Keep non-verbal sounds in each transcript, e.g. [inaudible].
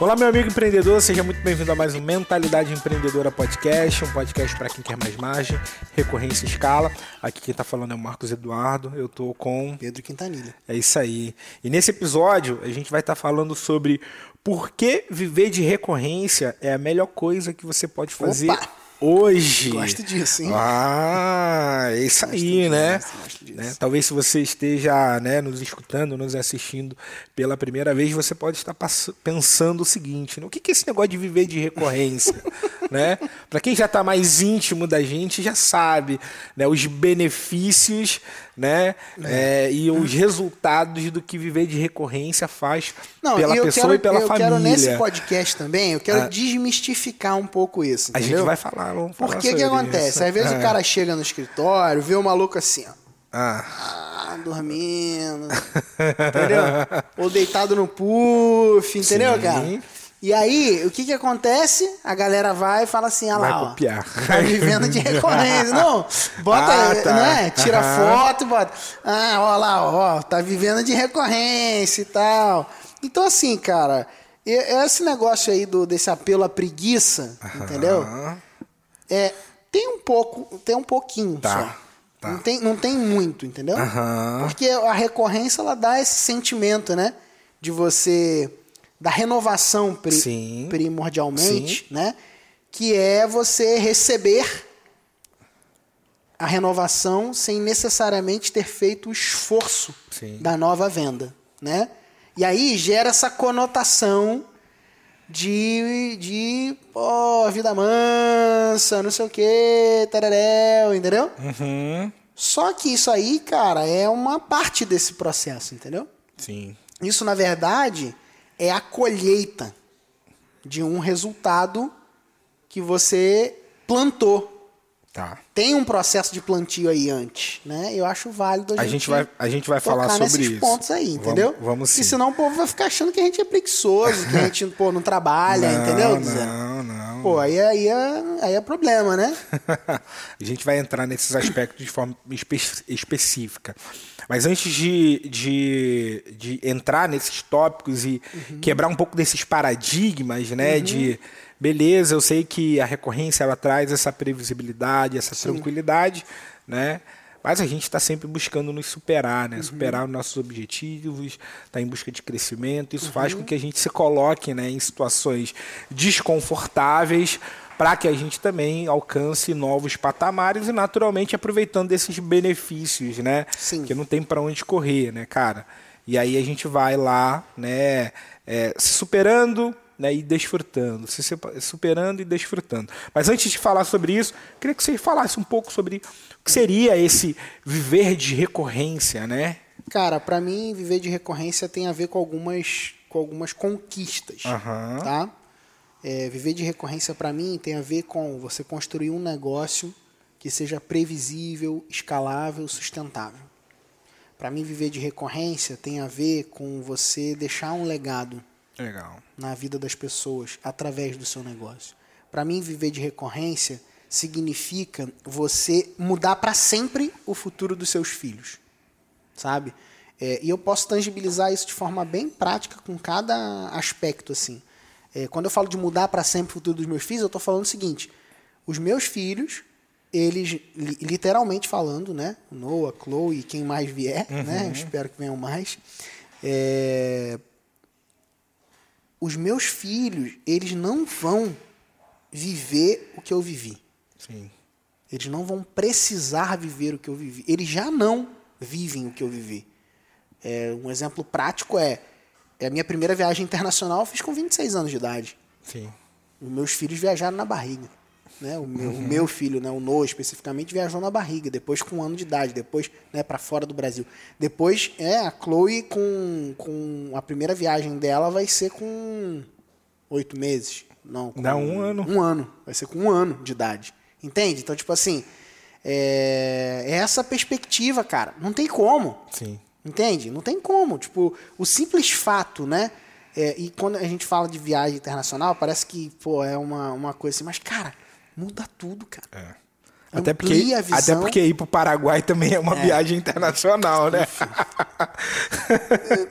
Olá, meu amigo empreendedor, seja muito bem-vindo a mais um Mentalidade Empreendedora Podcast, um podcast para quem quer mais margem, recorrência e escala. Aqui quem está falando é o Marcos Eduardo, eu estou com Pedro Quintanilha. É isso aí. E nesse episódio a gente vai estar tá falando sobre por que viver de recorrência é a melhor coisa que você pode fazer. Opa! Hoje. Gosto disso, hein? Ah, é isso gosto aí, disso, né? Né? Talvez se você esteja né, nos escutando, nos assistindo pela primeira vez, você pode estar pensando o seguinte: né? o que é esse negócio de viver de recorrência? [laughs] né? Para quem já está mais íntimo da gente, já sabe né, os benefícios né? É. É, e os resultados do que viver de recorrência faz Não, pela pessoa quero, e pela eu família. Eu quero nesse podcast também, eu quero ah. desmistificar um pouco isso. Entendeu? A gente vai falar, vamos Por que que acontece? Isso. Às vezes o é. cara chega no escritório, vê o maluco assim, ó. Ah. ah dormindo. entendeu? Ou deitado no puff, entendeu, Sim. cara? E aí, o que que acontece? A galera vai e fala assim, ah lá, vai copiar. Ó, tá vivendo de [laughs] recorrência. Não, bota, ah, tá. né? Tira uhum. foto e bota. Ah, ó lá, ó, tá vivendo de recorrência e tal. Então, assim, cara, esse negócio aí do, desse apelo à preguiça, entendeu? É, tem um pouco, tem um pouquinho tá. só. Tá. Não, tem, não tem muito, entendeu? Porque a recorrência, ela dá esse sentimento, né? De você da renovação pri Sim. primordialmente, Sim. né? Que é você receber a renovação sem necessariamente ter feito o esforço Sim. da nova venda, né? E aí gera essa conotação de, de pô, vida mansa, não sei o que, tararéu, entendeu? Uhum. Só que isso aí, cara, é uma parte desse processo, entendeu? Sim. Isso, na verdade, é a colheita de um resultado que você plantou. Tá. Tem um processo de plantio aí antes, né? Eu acho válido a, a gente, vai a gente vai falar sobre nesses isso. pontos aí, entendeu? Vamos, vamos sim. E senão o povo vai ficar achando que a gente é preguiçoso, que a gente pô, não trabalha, [laughs] não, entendeu? Não, não. Pô, aí, aí, é, aí é problema, né? [laughs] a gente vai entrar nesses aspectos de forma espe específica. Mas antes de, de, de entrar nesses tópicos e uhum. quebrar um pouco desses paradigmas, né? Uhum. De beleza, eu sei que a recorrência ela traz essa previsibilidade, essa Sim. tranquilidade, né? Mas a gente está sempre buscando nos superar, né? Uhum. Superar os nossos objetivos, está em busca de crescimento. Isso uhum. faz com que a gente se coloque né, em situações desconfortáveis para que a gente também alcance novos patamares e naturalmente aproveitando desses benefícios, né? Sim. Que não tem para onde correr, né, cara? E aí a gente vai lá, né, é, se superando, né, e desfrutando, se superando e desfrutando. Mas antes de falar sobre isso, queria que você falasse um pouco sobre que seria esse viver de recorrência, né? Cara, para mim viver de recorrência tem a ver com algumas com algumas conquistas, uhum. tá? É, viver de recorrência para mim tem a ver com você construir um negócio que seja previsível, escalável, sustentável. Para mim, viver de recorrência tem a ver com você deixar um legado Legal. na vida das pessoas através do seu negócio. Para mim, viver de recorrência significa você mudar para sempre o futuro dos seus filhos, sabe? É, e eu posso tangibilizar isso de forma bem prática com cada aspecto assim. É, quando eu falo de mudar para sempre o futuro dos meus filhos, eu estou falando o seguinte: os meus filhos, eles, literalmente falando, né? Noah, Chloe, quem mais vier, uhum. né? Eu espero que venham mais. É, os meus filhos, eles não vão viver o que eu vivi. Sim. Eles não vão precisar viver o que eu vivi. Eles já não vivem o que eu vivi. É, um exemplo prático é é a minha primeira viagem internacional eu fiz com 26 anos de idade. Sim. Os meus filhos viajaram na barriga. Né? O, meu, uhum. o meu filho, né, o Noah especificamente, viajou na barriga, depois com um ano de idade, depois né, para fora do Brasil. Depois, é, a Chloe, com, com a primeira viagem dela, vai ser com oito meses. Não, com Dá um ano. Um ano. Vai ser com um ano de idade. Entende? Então, tipo assim, é, é essa perspectiva, cara. Não tem como. Sim. Entende? Não tem como. Tipo, o simples fato, né? É, e quando a gente fala de viagem internacional, parece que, pô, é uma, uma coisa assim, mas, cara, muda tudo, cara. É. Até porque, a visão. até porque ir para o Paraguai também é uma é. viagem internacional, né?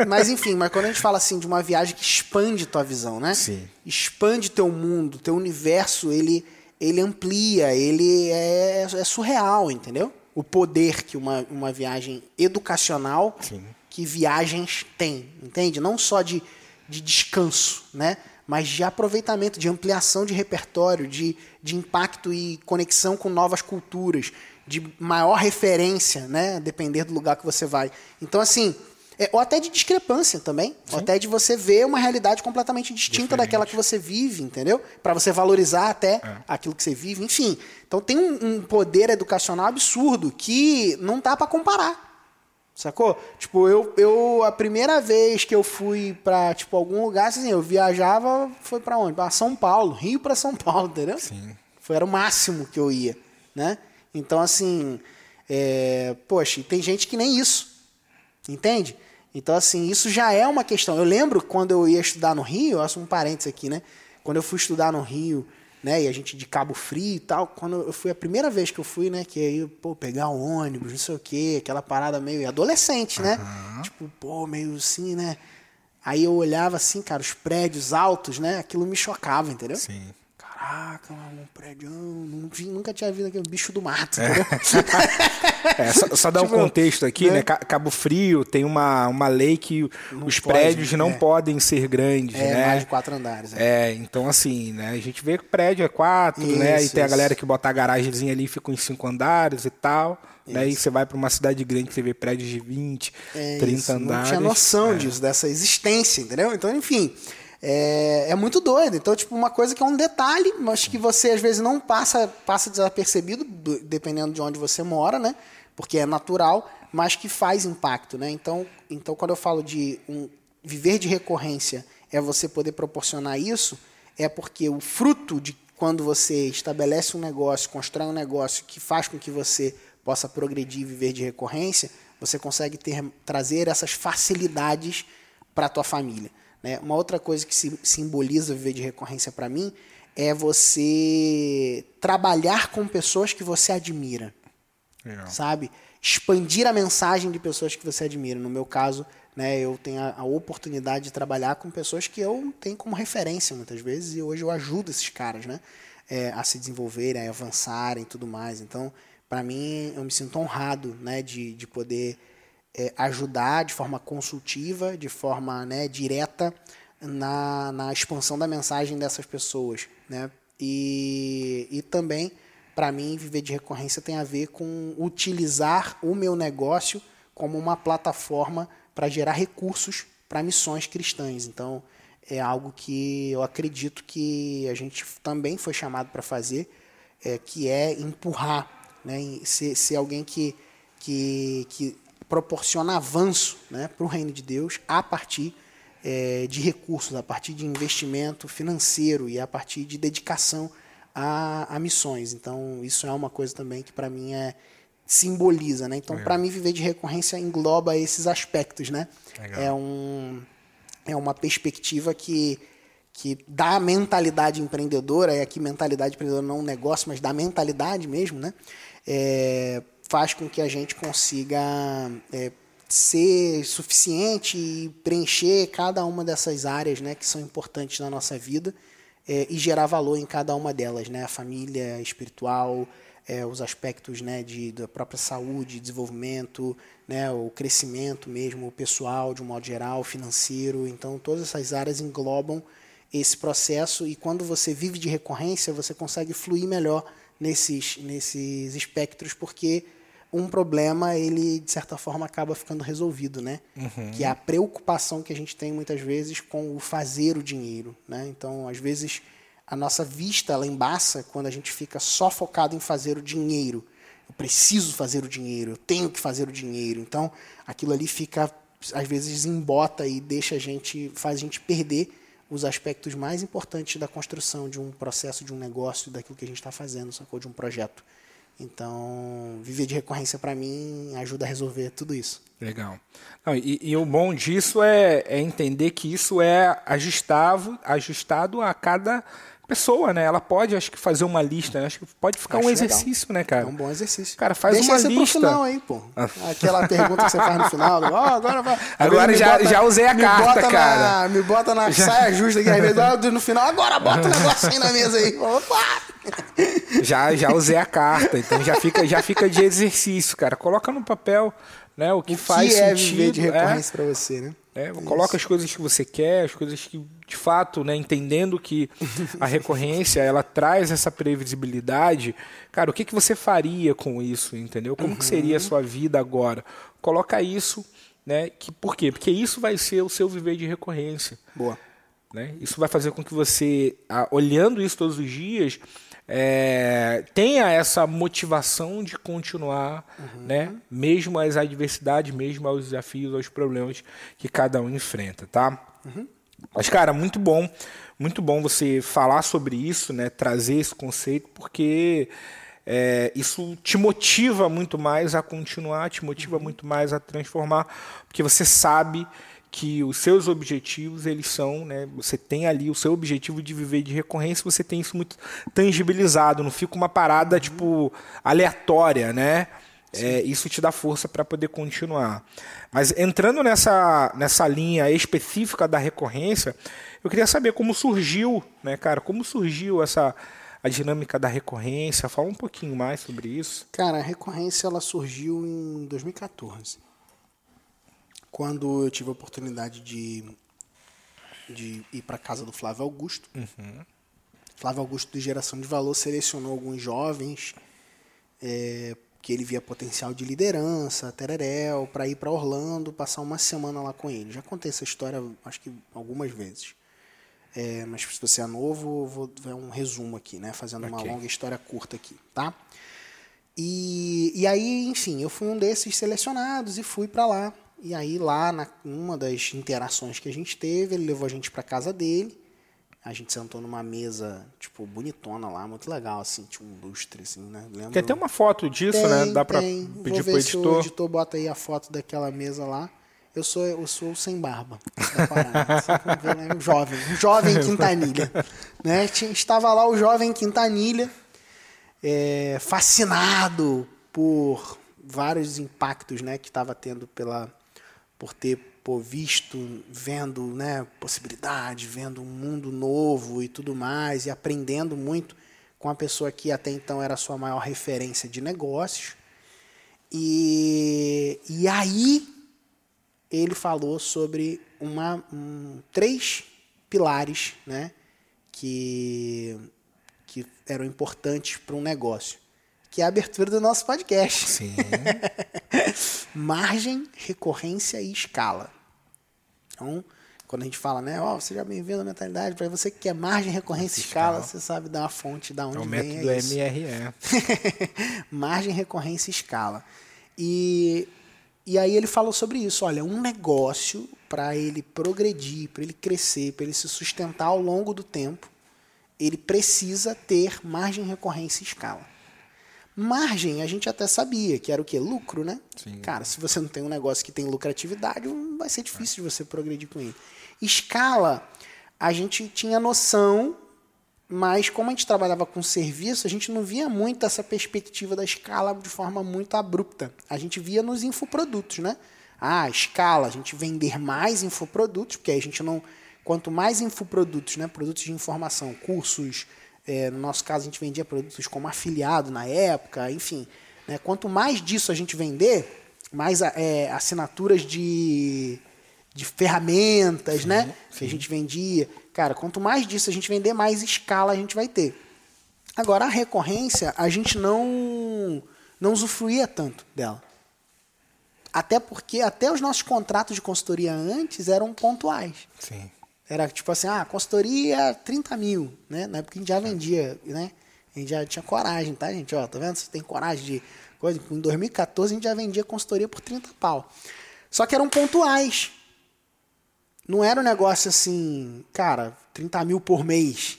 mas enfim, mas quando a gente fala assim de uma viagem que expande tua visão, né? Sim. Expande teu mundo, teu universo, ele, ele amplia, ele é, é surreal, entendeu? O poder que uma, uma viagem educacional, Sim. que viagens têm, entende? Não só de, de descanso, né? mas de aproveitamento, de ampliação de repertório, de, de impacto e conexão com novas culturas, de maior referência, né? Depender do lugar que você vai. Então, assim, é, ou até de discrepância também, Sim. ou até de você ver uma realidade completamente distinta Diferente. daquela que você vive, entendeu? Para você valorizar até é. aquilo que você vive, enfim. Então tem um, um poder educacional absurdo que não dá para comparar. Sacou? Tipo, eu, eu a primeira vez que eu fui pra, tipo, algum lugar, assim, eu viajava, foi para onde? Pra São Paulo, Rio para São Paulo, entendeu? Sim. Foi, era o máximo que eu ia, né? Então, assim, é, poxa, tem gente que nem isso, entende? Então, assim, isso já é uma questão. Eu lembro quando eu ia estudar no Rio, eu faço um parênteses aqui, né? Quando eu fui estudar no Rio, né? E a gente de Cabo Frio e tal. Quando eu fui a primeira vez que eu fui, né? Que aí, pô, pegar um ônibus, não sei o quê, aquela parada meio adolescente, né? Uhum. Tipo, pô, meio assim, né? Aí eu olhava assim, cara, os prédios altos, né? Aquilo me chocava, entendeu? Sim. Caraca, um prédio, nunca tinha visto aquele bicho do mato. É. [laughs] é só, só dar tipo, um contexto aqui, né? né? Cabo Frio tem uma, uma lei que não os pode, prédios não é. podem ser grandes, é, né? mais de quatro andares. É. é. então assim, né? A gente vê que o prédio é quatro, isso, né? E tem a galera que bota a garagemzinha ali, fica em cinco andares e tal. Né? E você vai para uma cidade grande que você vê prédios de 20, é 30 isso. andares. Não tinha noção é. disso, dessa existência, entendeu? Então, enfim é, é muito doido. Então, tipo, uma coisa que é um detalhe, mas que você às vezes não passa, passa desapercebido, dependendo de onde você mora, né? Porque é natural, mas que faz impacto, né? Então, então quando eu falo de um, viver de recorrência é você poder proporcionar isso, é porque o fruto de quando você estabelece um negócio, constrói um negócio que faz com que você possa progredir e viver de recorrência, você consegue ter, trazer essas facilidades para a tua família. Né? Uma outra coisa que simboliza viver de recorrência para mim é você trabalhar com pessoas que você admira. Legal. Sabe? Expandir a mensagem de pessoas que você admira. No meu caso, né, eu tenho a, a, oportunidade de trabalhar com pessoas que eu tenho como referência muitas vezes e hoje eu ajudo esses caras né, é, a se desenvolverem, a avançarem e tudo mais. Então, para mim, eu me sinto honrado né, de, de poder é, ajudar de forma consultiva, de forma né, direta na, na expansão da mensagem dessas pessoas. Né? E, e também, para mim, viver de recorrência tem a ver com utilizar o meu negócio como uma plataforma para gerar recursos para missões cristãs. Então, é algo que eu acredito que a gente também foi chamado para fazer, é, que é empurrar, né, ser, ser alguém que, que, que proporciona avanço né, para o reino de Deus a partir é, de recursos, a partir de investimento financeiro e a partir de dedicação a, a missões. Então, isso é uma coisa também que para mim é simboliza, né? Então, para mim viver de recorrência engloba esses aspectos, né? Legal. É um é uma perspectiva que que dá mentalidade empreendedora, e aqui mentalidade empreendedora não é um negócio, mas dá mentalidade mesmo, né? É, faz com que a gente consiga é, ser suficiente e preencher cada uma dessas áreas né, que são importantes na nossa vida é, e gerar valor em cada uma delas, né? A família espiritual, é, os aspectos né, de, da própria saúde, desenvolvimento, né, o crescimento mesmo, o pessoal de um modo geral, financeiro. Então, todas essas áreas englobam esse processo e quando você vive de recorrência, você consegue fluir melhor nesses, nesses espectros, porque um problema ele de certa forma acaba ficando resolvido, né? Uhum. Que é a preocupação que a gente tem muitas vezes com o fazer o dinheiro, né? Então, às vezes a nossa vista ela embaça quando a gente fica só focado em fazer o dinheiro. Eu preciso fazer o dinheiro, eu tenho que fazer o dinheiro. Então, aquilo ali fica às vezes embota e deixa a gente faz a gente perder os aspectos mais importantes da construção de um processo, de um negócio, daquilo que a gente está fazendo, sacou? De um projeto. Então, viver de recorrência para mim ajuda a resolver tudo isso. Legal. Não, e, e, o bom disso é, é, entender que isso é ajustado, ajustado a cada pessoa, né? Ela pode, acho que, fazer uma lista, né? Acho que pode ficar Acho um legal. exercício, né, cara? É um bom exercício. Cara, faz Deixa uma esse lista. pro final aí, pô. Aquela pergunta que você faz no final. Ó, agora vai. Agora já- já usei a carta, bota na- cara. me bota na saia justa aqui. Às vezes, no final, agora bota o negócio aí na mesa aí. [laughs] Opa! Já, já usei a carta, então já fica, já fica de exercício, cara. Coloca no papel, né? O que O faz que é sentido. viver de é. recorrência pra você, né? É, coloca as coisas que você quer, as coisas que, de fato, né, entendendo que a recorrência ela traz essa previsibilidade. Cara, o que, que você faria com isso, entendeu? Como que seria a sua vida agora? Coloca isso, né? Que, por quê? Porque isso vai ser o seu viver de recorrência. Boa. Né? Isso vai fazer com que você, olhando isso todos os dias, é, tenha essa motivação de continuar, né? mesmo as adversidades, mesmo aos desafios, aos problemas que cada um enfrenta, tá? Mas, cara, muito bom, muito bom você falar sobre isso, né? trazer esse conceito, porque é, isso te motiva muito mais a continuar, te motiva muito mais a transformar, porque você sabe que os seus objetivos eles são, né, você tem ali o seu objetivo de viver de recorrência, você tem isso muito tangibilizado, não fica uma parada tipo aleatória, né? É, isso te dá força para poder continuar. Mas entrando nessa, nessa linha específica da recorrência, eu queria saber como surgiu, né, cara? Como surgiu essa a dinâmica da recorrência? Fala um pouquinho mais sobre isso. Cara, a recorrência ela surgiu em 2014. Quando eu tive a oportunidade de, de ir para casa do Flávio Augusto. Flávio Augusto, do Geração de Valor, selecionou alguns jovens é, que ele via potencial de liderança, tereréu, para ir para Orlando, passar uma semana lá com ele. Já contei essa história, acho que algumas vezes. É, mas se você é novo, vou ver um resumo aqui, né? Fazendo uma Ok. longa história curta aqui, tá? E, e aí, enfim, eu fui um desses selecionados e fui para lá. E aí, lá, na, numa das interações que a gente teve, ele levou a gente para casa dele. A gente sentou numa mesa, tipo, bonitona lá, muito legal, assim, tinha um lustre, assim, né? Lembro... Tem até uma foto disso, né? Dá para tem. pedir Vou pro ver se o editor. editor bota aí a foto daquela mesa lá. Eu sou, eu sou o sem barba da parada. Pra ver, né? Um jovem, um jovem [laughs] Quintanilha. né? Tinha- Estava lá o jovem Quintanilha, é, fascinado por vários impactos né, que estava tendo pela, por ter pô, visto, vendo né, possibilidades, vendo um mundo novo e tudo mais, e aprendendo muito com a pessoa que até então era a sua maior referência de negócios. E, e aí ele falou sobre uma, um, três pilares né, que, que eram importantes para um negócio, que é a abertura do nosso podcast. Sim. [laughs] Margem, recorrência e escala. Então, quando a gente fala, né, ó, seja bem-vindo à mentalidade, para você que quer margem, recorrência e escala, você sabe dar uma fonte da onde É o vem método é isso. MRE. [laughs] margem, recorrência e escala. E, e aí ele falou sobre isso. Olha, um negócio, para ele progredir, para ele crescer, para ele se sustentar ao longo do tempo, ele precisa ter margem, recorrência e escala. Margem, a gente até sabia que era o quê? Lucro, né? Sim. Cara, se você não tem um negócio que tem lucratividade, vai ser difícil de você progredir com ele. Escala, a gente tinha noção, mas como a gente trabalhava com serviço, a gente não via muito essa perspectiva da escala de forma muito abrupta. A gente via nos infoprodutos, né? Ah, escala, a gente vender mais infoprodutos, porque a gente não. Quanto mais infoprodutos, né? Produtos de informação, cursos, é, no nosso caso a gente vendia produtos como afiliado na época, enfim. Né? Quanto mais disso a gente vender, mais é, assinaturas de, de ferramentas, né? Que a gente vendia. Cara, quanto mais disso a gente vender, mais escala a gente vai ter. Agora, a recorrência, a gente não, não usufruía tanto dela. Até porque até os nossos contratos de consultoria antes eram pontuais. Sim. Era tipo assim, ah, consultoria 30 mil, né? Na época a gente já vendia, né? A gente já tinha coragem, tá, gente? Ó, tá vendo? Você tem coragem de coisa. Em 2014 a gente já vendia consultoria por 30 pau. Só que eram pontuais. Não era um negócio assim, cara, 30 mil por mês.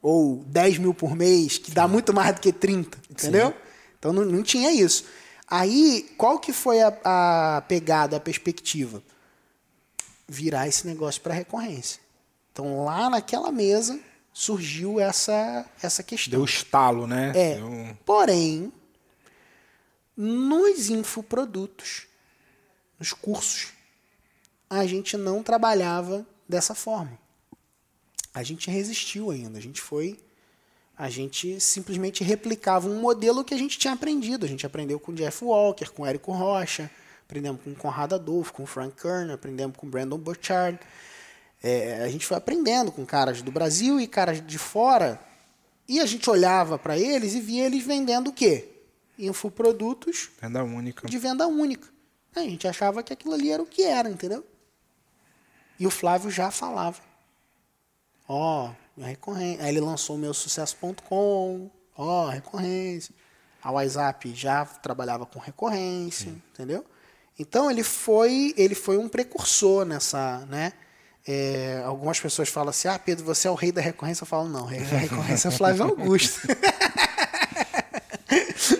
Ou 10 mil por mês, que dá muito mais do que 30, entendeu? Então não, não tinha isso. Aí, qual que foi a, a pegada, a perspectiva? Virar esse negócio para recorrência. Então, lá naquela mesa, surgiu essa, essa questão. Deu estalo, né? É. Deu... Porém, nos infoprodutos, nos cursos, a gente não trabalhava dessa forma. A gente resistiu ainda, a gente foi. A gente simplesmente replicava um modelo que a gente tinha aprendido. A gente aprendeu com Jeff Walker, com Érico Rocha, aprendemos com Conrado Adolfo, com Frank Kern, aprendemos com Brandon Burchard. É, a gente foi aprendendo com caras do Brasil e caras de fora. E a gente olhava para eles e via eles vendendo o quê? Infoprodutos Venda única. de venda única. A gente achava que aquilo ali era o que era, entendeu? E o Flávio já falava. Ó, oh, recorrência. Aí ele lançou o meu sucesso.com. Ó, oh, recorrência. A WhatsApp já trabalhava com recorrência, Sim. entendeu? Então ele foi, ele foi um precursor nessa, né? É, algumas pessoas falam assim: Ah, Pedro, você é o rei da recorrência. Eu falo: Não, rei da recorrência é Flávio Augusto. [laughs]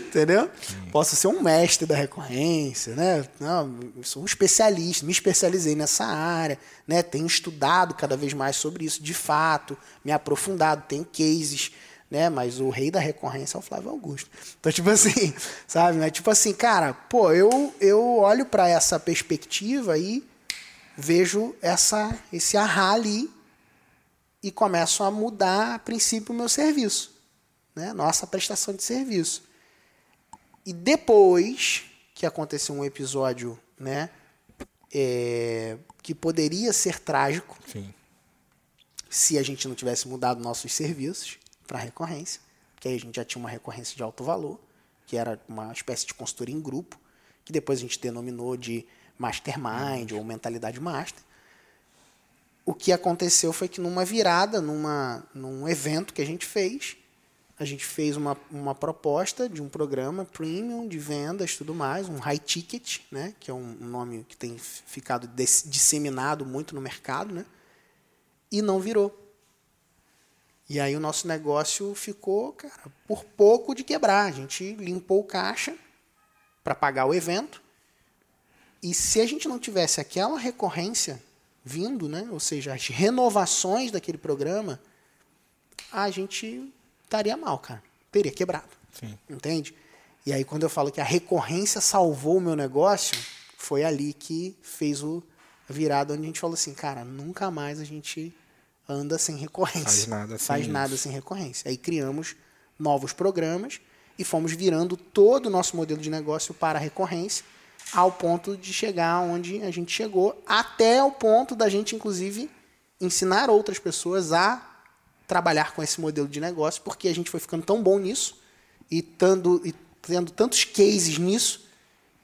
Entendeu? Sim. Posso ser um mestre da recorrência, né? Não, sou um especialista, me especializei nessa área, né? Tenho estudado cada vez mais sobre isso, de fato, me aprofundado, tenho cases, né? Mas o rei da recorrência é o Flávio Augusto. Então, tipo assim, [laughs] sabe? Mas, tipo assim, cara, pô, eu, eu olho para essa perspectiva e vejo essa, esse arra ali e começo a mudar, a princípio, o meu serviço, né? Nossa prestação de serviço. E depois que aconteceu um episódio, né, é, que poderia ser trágico, Sim. se a gente não tivesse mudado nossos serviços para recorrência, que aí a gente já tinha uma recorrência de alto valor, que era uma espécie de consultoria em grupo, que depois a gente denominou de mastermind ou mentalidade master. O que aconteceu foi que numa virada, numa, num evento que a gente fez, a gente fez uma, uma proposta de um programa premium de vendas tudo mais, um high ticket, né, que é um, nome que tem ficado disseminado muito no mercado, né, e não virou. E aí o nosso negócio ficou, cara, por pouco de quebrar. A gente limpou o caixa para pagar o evento. E se a gente não tivesse aquela recorrência vindo, né, ou seja, as renovações daquele programa, a gente estaria mal, cara. Teria quebrado. Sim. Entende? E aí, quando eu falo que a recorrência salvou o meu negócio, foi ali que fez o a virada onde a gente falou assim, cara, nunca mais a gente anda sem recorrência. Faz nada sem Faz nada sem recorrência. Aí criamos novos programas e fomos virando todo o nosso modelo de negócio para a recorrência, ao ponto de chegar onde a gente chegou, até o ponto da gente, inclusive, ensinar outras pessoas a trabalhar com esse modelo de negócio, porque a gente foi ficando tão bom nisso e, tando, e tendo tantos cases nisso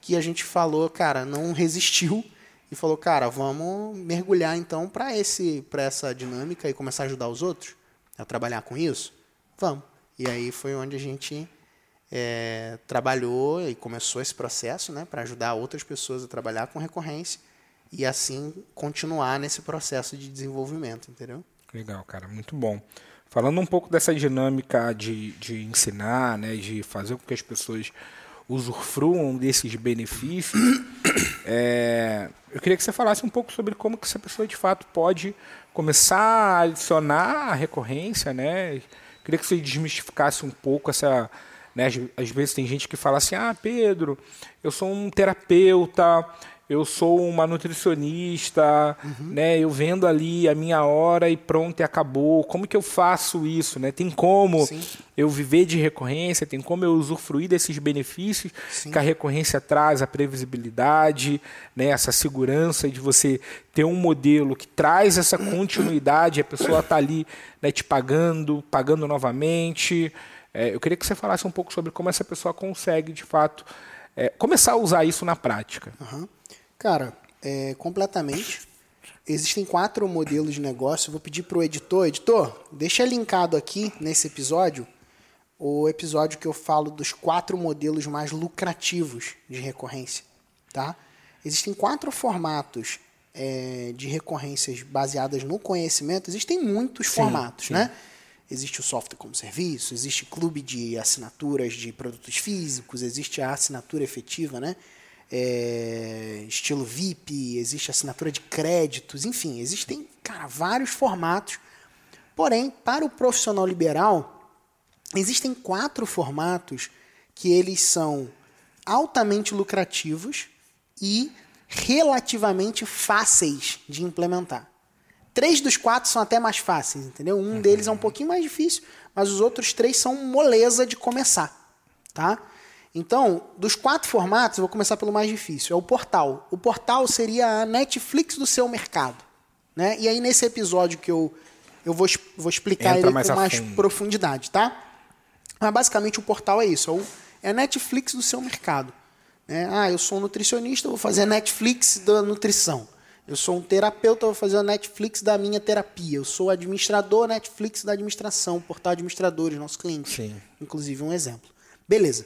que a gente falou, cara, não resistiu e falou, cara, vamos mergulhar então para esse para essa dinâmica e começar a ajudar os outros a trabalhar com isso. Vamos. E aí foi onde a gente é, trabalhou e começou esse processo, né, para ajudar outras pessoas a trabalhar com recorrência e assim continuar nesse processo de desenvolvimento, entendeu? Legal, cara, muito bom. Falando um pouco dessa dinâmica de, de ensinar, né, de fazer com que as pessoas usufruam desses benefícios, [coughs] é, eu queria que você falasse um pouco sobre como que essa pessoa de fato pode começar a adicionar a recorrência, né? Queria que você desmistificasse um pouco essa, né? Às vezes tem gente que fala assim, ah, Pedro, eu sou um terapeuta, eu sou uma nutricionista, uhum. né? Eu vendo ali a minha hora e pronto, e acabou. Como que eu faço isso, né? Tem como Sim. eu viver de recorrência? Tem como eu usufruir desses benefícios Sim. que a recorrência traz, a previsibilidade, né? Essa segurança de você ter um modelo que traz essa continuidade, a pessoa está ali né, te pagando, pagando novamente. É, eu queria que você falasse um pouco sobre como essa pessoa consegue, de fato, é, começar a usar isso na prática. Uhum. Cara, é, completamente. Existem quatro modelos de negócio. Vou pedir para o editor, editor, deixa linkado aqui nesse episódio o episódio que eu falo dos quatro modelos mais lucrativos de recorrência, tá? Existem quatro formatos é, de recorrências baseadas no conhecimento. Existem muitos Sim, formatos, sim. né? Existe o software como serviço, existe clube de assinaturas de produtos físicos, existe a assinatura efetiva, né? É, estilo VIP, existe assinatura de créditos, enfim, existem, cara, vários formatos Porém, para o profissional liberal, existem quatro formatos que eles são altamente lucrativos e relativamente fáceis de implementar. Três dos quatro são até mais fáceis, entendeu? Um deles é um pouquinho mais difícil, mas os outros três são moleza de começar, tá? Então, dos quatro formatos, eu vou começar pelo mais difícil, é o portal. O portal seria a Netflix do seu mercado, né? E aí nesse episódio que eu eu vou, vou explicar Entra ele mais com mais fundo. profundidade, tá? Mas basicamente o portal é isso, é, é a Netflix do seu mercado. Né? Ah, eu sou um nutricionista, vou fazer a Netflix da nutrição. Eu sou um terapeuta, vou fazer a Netflix da minha terapia. Eu sou administrador, Netflix da administração, portal administradores, nossos clientes. Sim. Inclusive um exemplo. Beleza.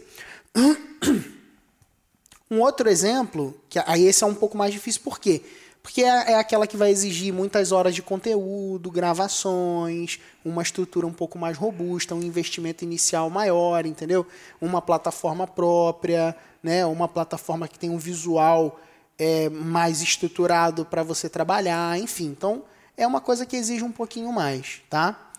Um outro exemplo, que aí esse é um pouco mais difícil, por quê? Porque é, é, aquela que vai exigir muitas horas de conteúdo, gravações, uma estrutura um pouco mais robusta, um investimento inicial maior, entendeu? Uma plataforma própria, né? uma plataforma que tem um visual é, mais estruturado para você trabalhar, enfim. Então, é uma coisa que exige um pouquinho mais, tá?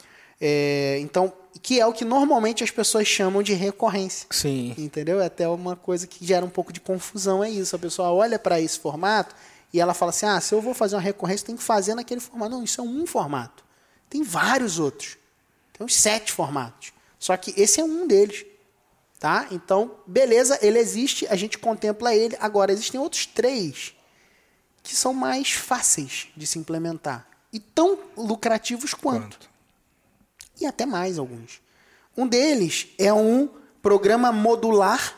É, então, que é o que normalmente as pessoas chamam de recorrência. Sim. Entendeu? É até uma coisa que gera um pouco de confusão, é isso. A pessoa olha para esse formato e ela fala assim: ah, se eu vou fazer uma recorrência, tem que fazer naquele formato. Não, isso é um formato. Tem vários outros. Tem uns sete formatos. Só que esse é um deles. Tá? Então, beleza, ele existe, a gente contempla ele. Agora, existem outros três que são mais fáceis de se implementar e tão lucrativos quanto. quanto? E até mais alguns. Um deles é um programa modular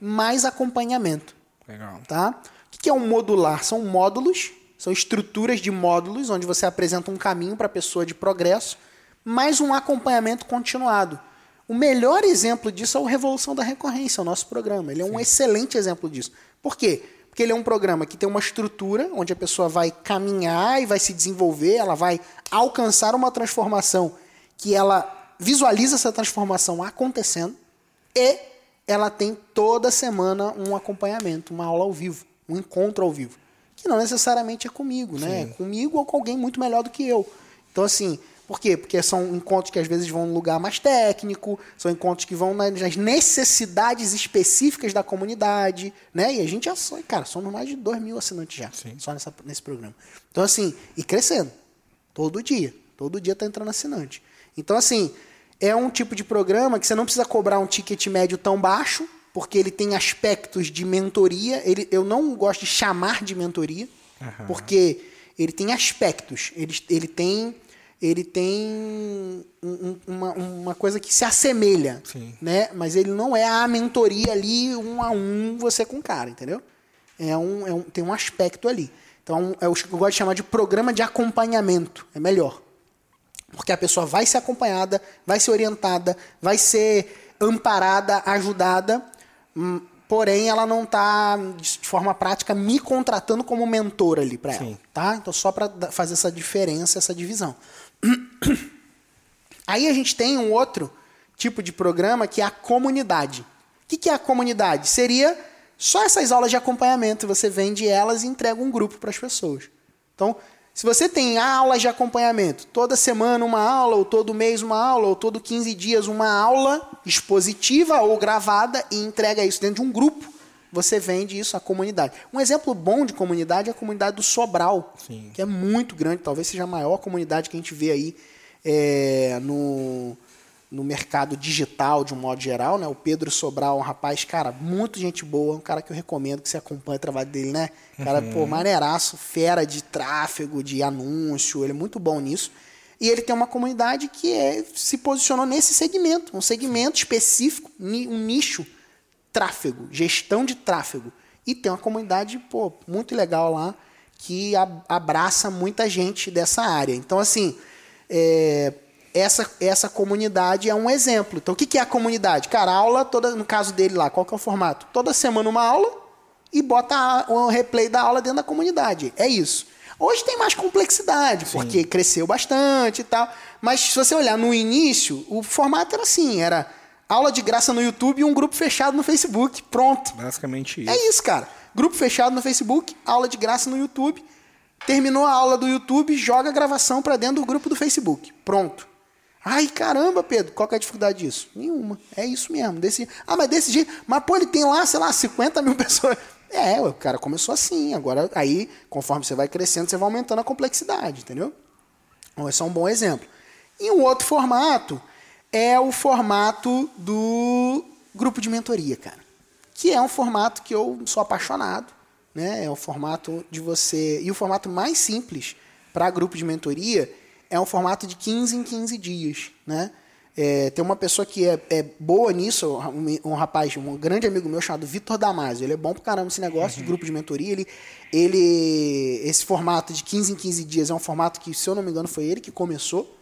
mais acompanhamento. Legal. Tá? que é um modular? São módulos, são estruturas de módulos, onde você apresenta um caminho para a pessoa de progresso, mais um acompanhamento continuado. O melhor exemplo disso é o Revolução da Recorrência, o nosso programa. Ele é um Sim. excelente exemplo disso. Por quê? Porque ele é um programa que tem uma estrutura onde a pessoa vai caminhar e vai se desenvolver, ela vai alcançar uma transformação que ela visualiza essa transformação acontecendo e ela tem toda semana um acompanhamento, uma aula ao vivo um encontro ao vivo. Que não necessariamente é comigo, né? É comigo ou com alguém muito melhor do que eu. Então, assim, por quê? Porque são encontros que às vezes vão num lugar mais técnico, são encontros que vão nas necessidades específicas da comunidade, né? E a gente já, cara, somos mais de 2 mil assinantes já, Sim. só nessa, nesse programa. Então, assim, e crescendo. Todo dia. Todo dia tá entrando assinante. Então, assim, é um tipo de programa que você não precisa cobrar um ticket médio tão baixo, porque ele tem aspectos de mentoria. Ele, eu não gosto de chamar de mentoria, uhum. porque ele tem aspectos. Ele, ele tem, ele tem um, uma, uma coisa que se assemelha, Sim. né? Mas ele não é a mentoria ali um a um você com o cara, entendeu? É um, é um, tem um aspecto ali. Então é o que eu gosto de chamar de programa de acompanhamento. É melhor. Porque a pessoa vai ser acompanhada, vai ser orientada, vai ser amparada, ajudada Hum, porém ela não está de forma prática me contratando como mentor ali para ela, tá? Então só para fazer essa diferença, essa divisão. [clears throat] Aí a gente tem um outro tipo de programa que é a comunidade. O que, que é a comunidade? Seria só essas aulas de acompanhamento, você vende elas e entrega um grupo para as pessoas. Então, se você tem aulas de acompanhamento, toda semana uma aula, ou todo mês uma aula, ou todo 15 dias uma aula expositiva ou gravada e entrega isso dentro de um grupo, você vende isso à comunidade. Um exemplo bom de comunidade é a comunidade do Sobral, Sim. que é muito grande, talvez seja a maior comunidade que a gente vê aí é, no, no mercado digital de um modo geral, né? O Pedro Sobral, um rapaz, cara, muito gente boa, um cara que eu recomendo que você acompanhe o trabalho dele, né? Cara, uhum. pô, maneiraço, fera de tráfego, de anúncio, ele é muito bom nisso. E ele tem uma comunidade que é, se posicionou nesse segmento, um segmento específico, um nicho, tráfego, gestão de tráfego. E tem uma comunidade, pô, muito legal lá, que abraça muita gente dessa área. Então, assim, é, essa, essa comunidade é um exemplo. Então, o que, que é a comunidade? Cara, aula, toda, no caso dele lá, qual que é o formato? Toda semana uma aula e bota o replay da aula dentro da comunidade. É isso. Hoje tem mais complexidade, Sim. porque cresceu bastante e tal. Mas se você olhar no início, o formato era assim, era aula de graça no YouTube e um grupo fechado no Facebook. Pronto. Basicamente isso. É isso, cara. Grupo fechado no Facebook, aula de graça no YouTube Terminou a aula do YouTube, joga a gravação para dentro do grupo do Facebook. Pronto. Ai, caramba, Pedro, qual que é a dificuldade disso? Nenhuma. É isso mesmo. Desse... Ah, mas desse jeito. Mas, pô, ele tem lá, sei lá, 50 mil [laughs] pessoas. É, o cara começou assim. Agora, aí, conforme você vai crescendo, você vai aumentando a complexidade, entendeu? Então, esse é um bom exemplo. E um outro formato é o formato do grupo de mentoria, cara. Que é um formato que eu sou apaixonado. Né? É o formato de você. E o formato mais simples para grupo de mentoria é um formato de 15 em 15 dias. Né? É, tem uma pessoa que é, é boa nisso, um, um, rapaz, um grande amigo meu chamado Vitor Damasio. Ele é bom pra caramba esse negócio uhum. de grupo de mentoria. Ele, ele, esse formato de 15 em 15 dias é um formato que, se eu não me engano, foi ele que começou.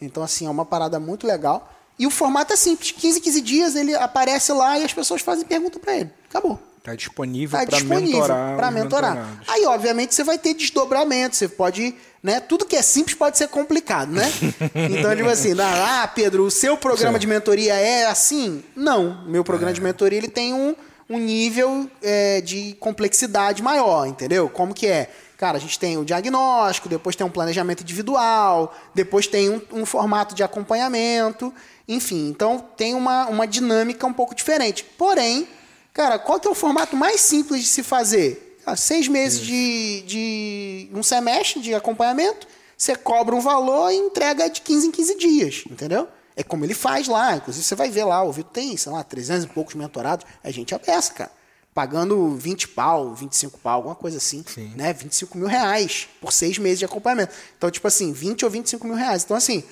Então, assim, é uma parada muito legal. E o formato é simples. 15 em 15 dias ele aparece lá e as pessoas fazem pergunta para ele. Acabou. Está disponível tá para mentorar. Para mentorar. Aí, obviamente, você vai ter desdobramento. Você pode. Né, tudo que é simples pode ser complicado, né? [laughs] Então, tipo assim, ah, Pedro, o seu programa de mentoria é assim? Não. Meu programa é. de mentoria ele tem um, um nível é, de complexidade maior, entendeu? Como que é? Cara, a gente tem o diagnóstico, depois tem um planejamento individual, depois tem um, um formato de acompanhamento, enfim. Então tem uma, uma dinâmica um pouco diferente. Porém, Cara, qual que é o formato mais simples de se fazer? Ah, seis meses de, de um semestre de acompanhamento, você cobra um valor e entrega de 15 em 15 dias, entendeu? É como ele faz lá. Inclusive, você vai ver lá, o Vitor tem, sei lá, 300 e poucos mentorados. A gente peça, cara. Pagando 20 pau, 25 pau, alguma coisa assim. Sim. Né? 25 mil reais por seis meses de acompanhamento. Então, tipo assim, 20 ou 25 mil reais. Então, assim,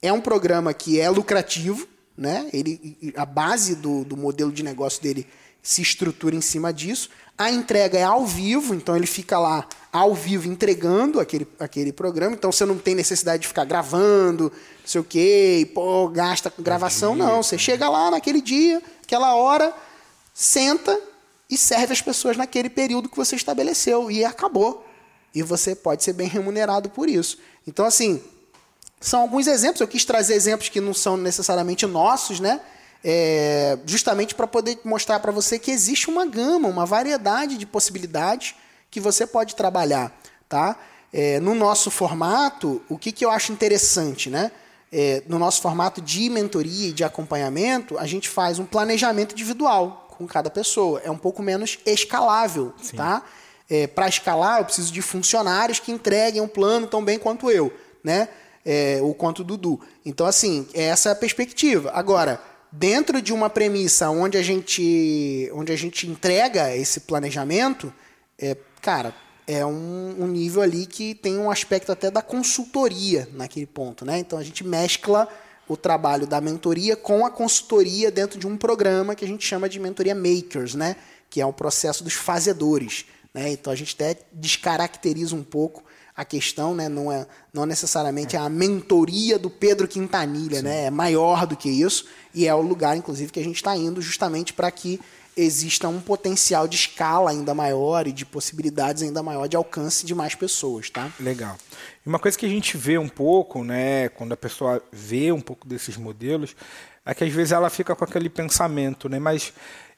é um programa que é lucrativo, né? Ele, a base do, do modelo de negócio dele se estrutura em cima disso. A entrega é ao vivo, então ele fica lá ao vivo entregando aquele, aquele programa. Então você não tem necessidade de ficar gravando, não sei o quê, e, pô, gasta com gravação. Não, você chega lá naquele dia, aquela hora, senta e serve as pessoas naquele período que você estabeleceu. E acabou. E você pode ser bem remunerado por isso. Então, assim, são alguns exemplos. Eu quis trazer exemplos que não são necessariamente nossos, né? É, justamente para poder mostrar para você que existe uma gama, uma variedade de possibilidades que você pode trabalhar, tá? É, no nosso formato, o que, que eu acho interessante, né? É, no nosso formato de mentoria e de acompanhamento, a gente faz um planejamento individual com cada pessoa. É um pouco menos escalável, Sim. tá? É, para escalar, eu preciso de funcionários que entreguem um plano tão bem quanto eu, né? É, ou quanto o Dudu. Então, assim, essa é a perspectiva. Agora, dentro de uma premissa onde a gente, onde a gente entrega esse planejamento, é, cara, é um, um, nível ali que tem um aspecto até da consultoria naquele ponto, né? Então a gente mescla o trabalho da mentoria com a consultoria dentro de um programa que a gente chama de mentoria makers, né? Que é o processo dos fazedores, né? Então a gente até descaracteriza um pouco a questão, né? Não é não necessariamente é a mentoria do Pedro Quintanilha, Sim. né? É maior do que isso e é o lugar, inclusive, que a gente está indo justamente para que exista um potencial de escala ainda maior e de possibilidades ainda maior de alcance de mais pessoas, tá? Legal. E uma coisa que a gente vê um pouco, né, quando a pessoa vê um pouco desses modelos, é que às vezes ela fica com aquele pensamento, né, mas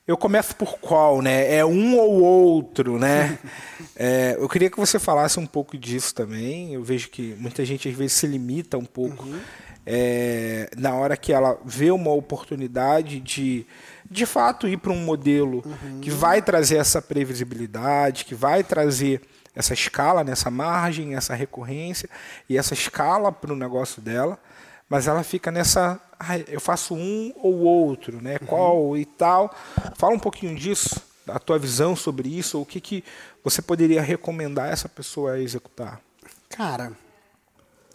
eu começo por qual, né? É um ou outro, né? [laughs] é, eu queria que você falasse um pouco disso também. Eu vejo que muita gente às vezes se limita um pouco uhum. é, na hora que ela vê uma oportunidade de, de fato, ir para um modelo uhum. que vai trazer essa previsibilidade, que vai trazer essa escala, nessa margem, essa recorrência e essa escala para o negócio dela mas ela fica nessa, ah, eu faço um ou outro, né? Uhum. Qual e tal. Fala um pouquinho disso, da tua visão sobre isso, o que, que você poderia recomendar essa pessoa a executar? Cara,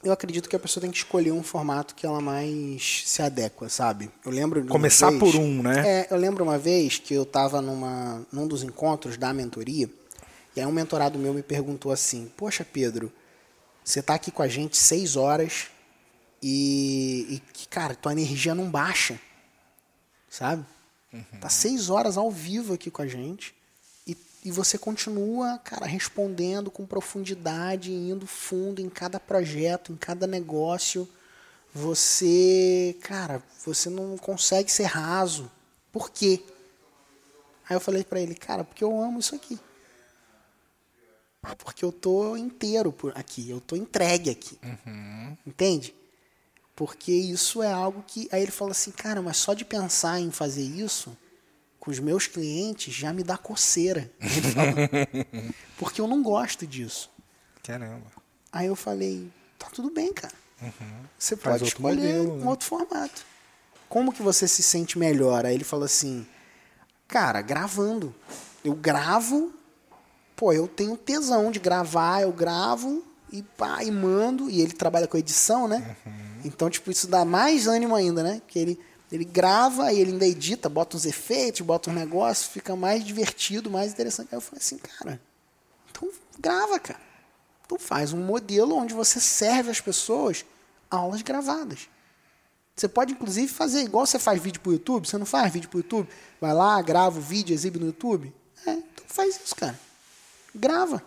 eu acredito que a pessoa tem que escolher um formato que ela mais se adequa, sabe? Eu lembro começar vez, por um, né? É, eu lembro uma vez que eu estava numa num dos encontros da mentoria e aí um mentorado meu me perguntou assim: Poxa, Pedro, você está aqui com a gente seis horas e, e cara, tua energia não baixa, sabe? Uhum. Tá seis horas ao vivo aqui com a gente e, e você continua, cara, respondendo com profundidade, indo fundo em cada projeto, em cada negócio. Você, cara, você não consegue ser raso. Por quê? Aí eu falei para ele, cara, porque eu amo isso aqui. Porque eu tô inteiro por aqui, eu tô entregue aqui. Entende? Porque isso é algo que. Aí ele falou assim, cara, mas só de pensar em fazer isso com os meus clientes já me dá coceira. Ele falou. [laughs] Porque eu não gosto disso. Caramba. Aí eu falei, tá tudo bem, cara. Você Faz pode escolher modelo, um né? outro formato. Como que você se sente melhor? Aí ele falou assim, cara, gravando. Eu gravo, pô, eu tenho tesão de gravar, eu gravo e pá, e mando. E ele trabalha com edição, né? Então, tipo, isso dá mais ânimo ainda, né? Porque ele, ele grava e ele ainda edita, bota uns efeitos, bota uns negócios, fica mais divertido, mais interessante. Aí eu falei assim, cara, então grava, cara. Então faz um modelo onde você serve às pessoas aulas gravadas. Você pode, inclusive, fazer igual você faz vídeo para o YouTube. Você não faz vídeo para o YouTube? Vai lá, grava o vídeo, exibe no YouTube. É, então faz isso, cara. Grava.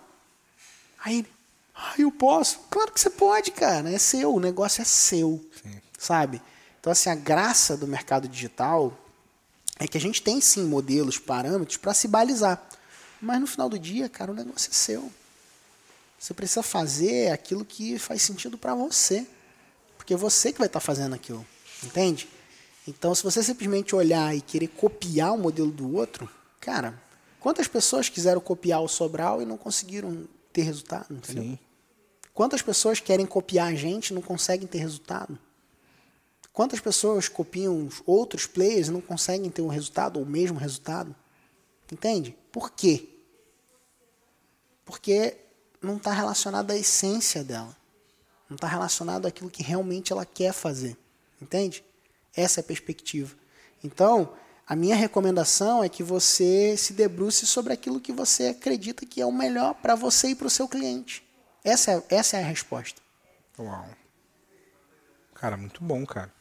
Aí ah, eu posso? Claro que você pode, cara. É seu, o negócio é seu. Sabe? Então, assim, a graça do mercado digital é que a gente tem sim modelos, parâmetros para se balizar. Mas no final do dia, cara, o negócio é seu. Você precisa fazer aquilo que faz sentido para você. Porque é você que vai estar fazendo aquilo. Entende? Então, se você simplesmente olhar e querer copiar o modelo do outro, cara, quantas pessoas quiseram copiar o Sobral e não conseguiram ter resultado? Entendeu? Sim. Quantas pessoas querem copiar a gente e não conseguem ter resultado? Quantas pessoas copiam os outros players e não conseguem ter um resultado ou o mesmo resultado? Entende? Por quê? Porque não está relacionado à essência dela. Não está relacionado àquilo que realmente ela quer fazer. Entende? Essa é a perspectiva. Então, a minha recomendação é que você se debruce sobre aquilo que você acredita que é o melhor para você e para o seu cliente. Essa é, essa é a resposta. Uau. Cara, muito bom, cara.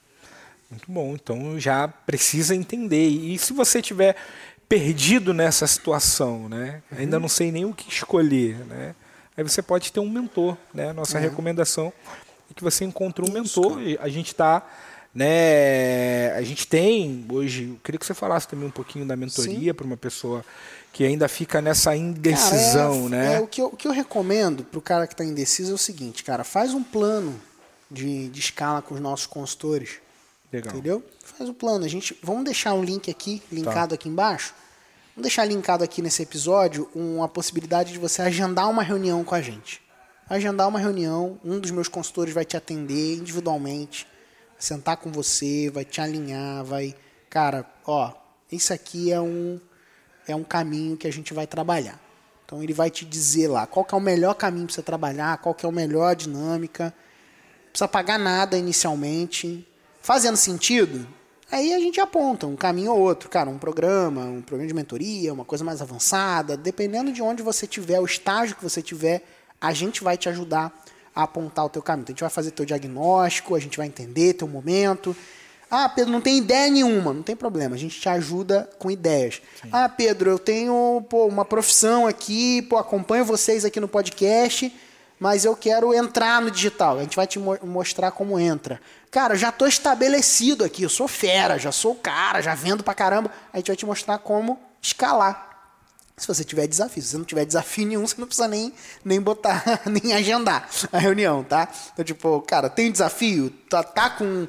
Muito bom. Então já precisa entender. E se você tiver perdido nessa situação, né? Ainda não sei nem o que escolher, né? Aí você pode ter um mentor, né? Nossa recomendação é que você encontre um Isso, mentor. E a gente tá, né? A gente tem hoje. Eu queria que você falasse também um pouquinho da mentoria para uma pessoa que ainda fica nessa indecisão, Cara, é- né? é, o, que eu, o que eu recomendo pro cara que está indeciso é o seguinte, cara, faz um plano de, de escala com os nossos consultores. Legal. Entendeu? Faz o plano. A gente, vamos deixar um link aqui, Tá. linkado aqui embaixo. Vamos deixar linkado aqui nesse episódio uma possibilidade de você agendar uma reunião com a gente. Agendar uma reunião, um dos meus consultores vai te atender individualmente, sentar com você, vai te alinhar, vai, cara, ó, isso aqui é um é um caminho que a gente vai trabalhar. Então ele vai te dizer lá qual que é o melhor caminho para você trabalhar, qual que é a melhor dinâmica. Não precisa pagar nada inicialmente. Fazendo sentido, aí a gente aponta um caminho ou outro. Cara, um programa, um programa de mentoria, uma coisa mais avançada. Dependendo de onde você tiver, o estágio que você tiver, a gente vai te ajudar a apontar o teu caminho. Então, a gente vai fazer teu diagnóstico, a gente vai entender teu momento. Ah, Pedro, não tem ideia nenhuma. Não tem problema, a gente te ajuda com ideias. Ah, Pedro, eu tenho pô, uma profissão aqui, pô, acompanho vocês aqui no podcast, mas eu quero entrar no digital. A gente vai te mo- mostrar como entra. Cara, já tô estabelecido aqui, eu sou fera, já sou o cara, já vendo pra caramba. A gente vai te mostrar como escalar. Se você tiver desafio. Se você não tiver desafio nenhum, você não precisa nem, nem botar, [laughs] nem agendar a reunião, tá? Então, tipo, cara, tem desafio? Tá, tá com.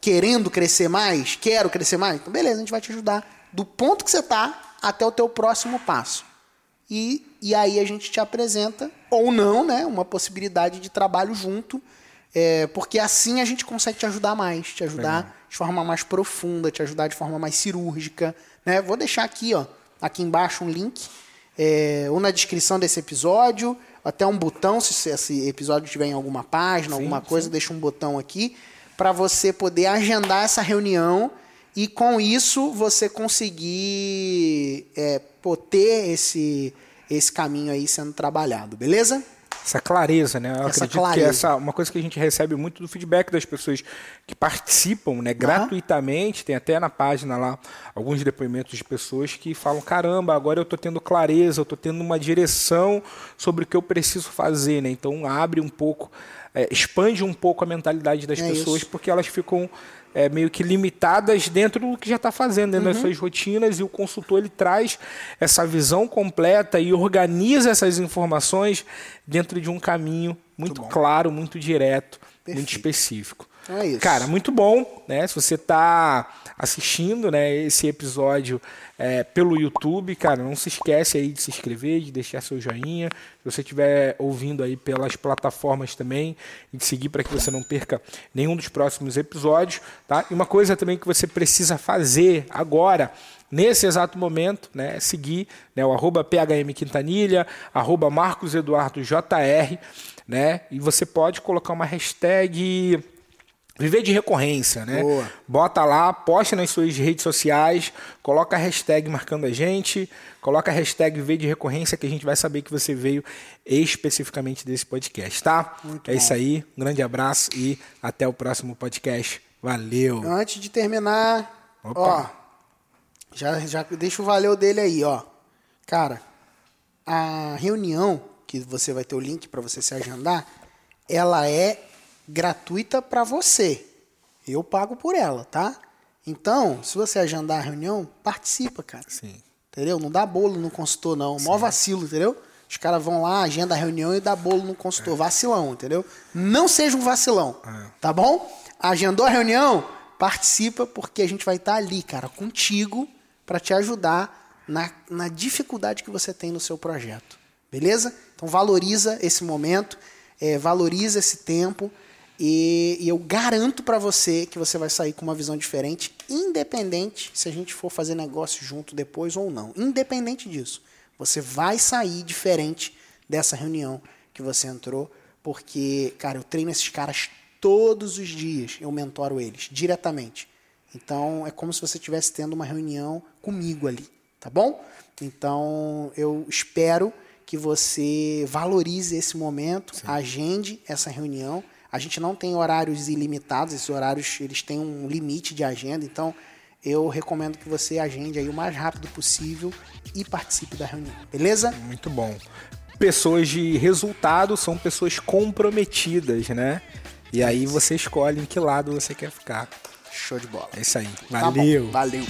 querendo crescer mais? Quero crescer mais? Então, beleza, a gente vai te ajudar do ponto que você tá até o teu próximo passo. E, e aí a gente te apresenta, ou não, né? Uma possibilidade de trabalho junto. é, porque assim a gente consegue te ajudar mais, te ajudar de forma mais profunda, te ajudar de forma mais cirúrgica. Né? Vou deixar aqui, ó, aqui embaixo um link, é, ou na descrição desse episódio, até um botão, se esse episódio tiver em alguma página, alguma coisa, deixa um botão aqui para você poder agendar essa reunião e com isso você conseguir é, pô, ter esse, esse caminho aí sendo trabalhado, beleza? Essa clareza, né? Eu Essa acredito que clareza. essa uma coisa que a gente recebe muito do feedback das pessoas que participam, né, gratuitamente, tem até na página lá alguns depoimentos de pessoas que falam: "Caramba, agora eu tô tendo clareza, eu tô tendo uma direção sobre o que eu preciso fazer", né? Então abre um pouco, é, expande um pouco a mentalidade das É pessoas isso. porque elas ficam é, meio que limitadas dentro do que já está fazendo, dentro das suas rotinas, e o consultor ele traz essa visão completa e organiza essas informações dentro de um caminho muito, bom. claro, muito direto, muito Perfeito. específico. É isso. Cara, muito bom, né? Se você está assistindo, né, esse episódio é, pelo YouTube, cara, não se esquece aí de se inscrever, de deixar seu joinha. Se você estiver ouvindo aí pelas plataformas também, e de seguir para que você não perca nenhum dos próximos episódios, tá? E uma coisa também que você precisa fazer agora, nesse exato momento, né, é seguir né, o arroba PHM Quintanilha, arroba Marcos Eduardo JR, né? E você pode colocar uma hashtag Viver de recorrência, né? Boa. Bota lá, posta nas suas redes sociais, coloca a hashtag marcando a gente, coloca a hashtag Viver de recorrência que a gente vai saber que você veio especificamente desse podcast, tá? Muito é bom. isso aí, um grande abraço e até o próximo podcast. Valeu! Antes de terminar, Opa. ó, já, já deixa o valeu dele aí, ó. Cara, a reunião, que você vai ter o link para você se agendar, ela é gratuita para você. Eu pago por ela, tá? Então, se você agendar a reunião, participa, cara. Sim. Entendeu? Não dá bolo no consultor, não. Mó vacilo, entendeu? Os caras vão lá, agenda a reunião e dá bolo no consultor. Vacilão, entendeu? Não seja um vacilão. É. Tá bom? Agendou a reunião? Participa, porque a gente vai estar ali, cara, contigo, para te ajudar na, na dificuldade que você tem no seu projeto. Beleza? Então valoriza esse momento, é, valoriza esse tempo. E, e eu garanto para você que você vai sair com uma visão diferente, independente se a gente for fazer negócio junto depois ou não. Independente disso, você vai sair diferente dessa reunião que você entrou, porque, cara, eu treino esses caras todos os dias, eu mentoro eles diretamente. Então é como se você estivesse tendo uma reunião comigo ali, tá bom? Então eu espero que você valorize esse momento, agende essa reunião. A gente não tem horários ilimitados, esses horários eles têm um limite de agenda, então eu recomendo que você agende aí o mais rápido possível e participe da reunião, beleza? Muito bom. Pessoas de resultado são pessoas comprometidas, né? E aí você escolhe em que lado você quer ficar. Show de bola. É isso aí. Tá Valeu! valeu.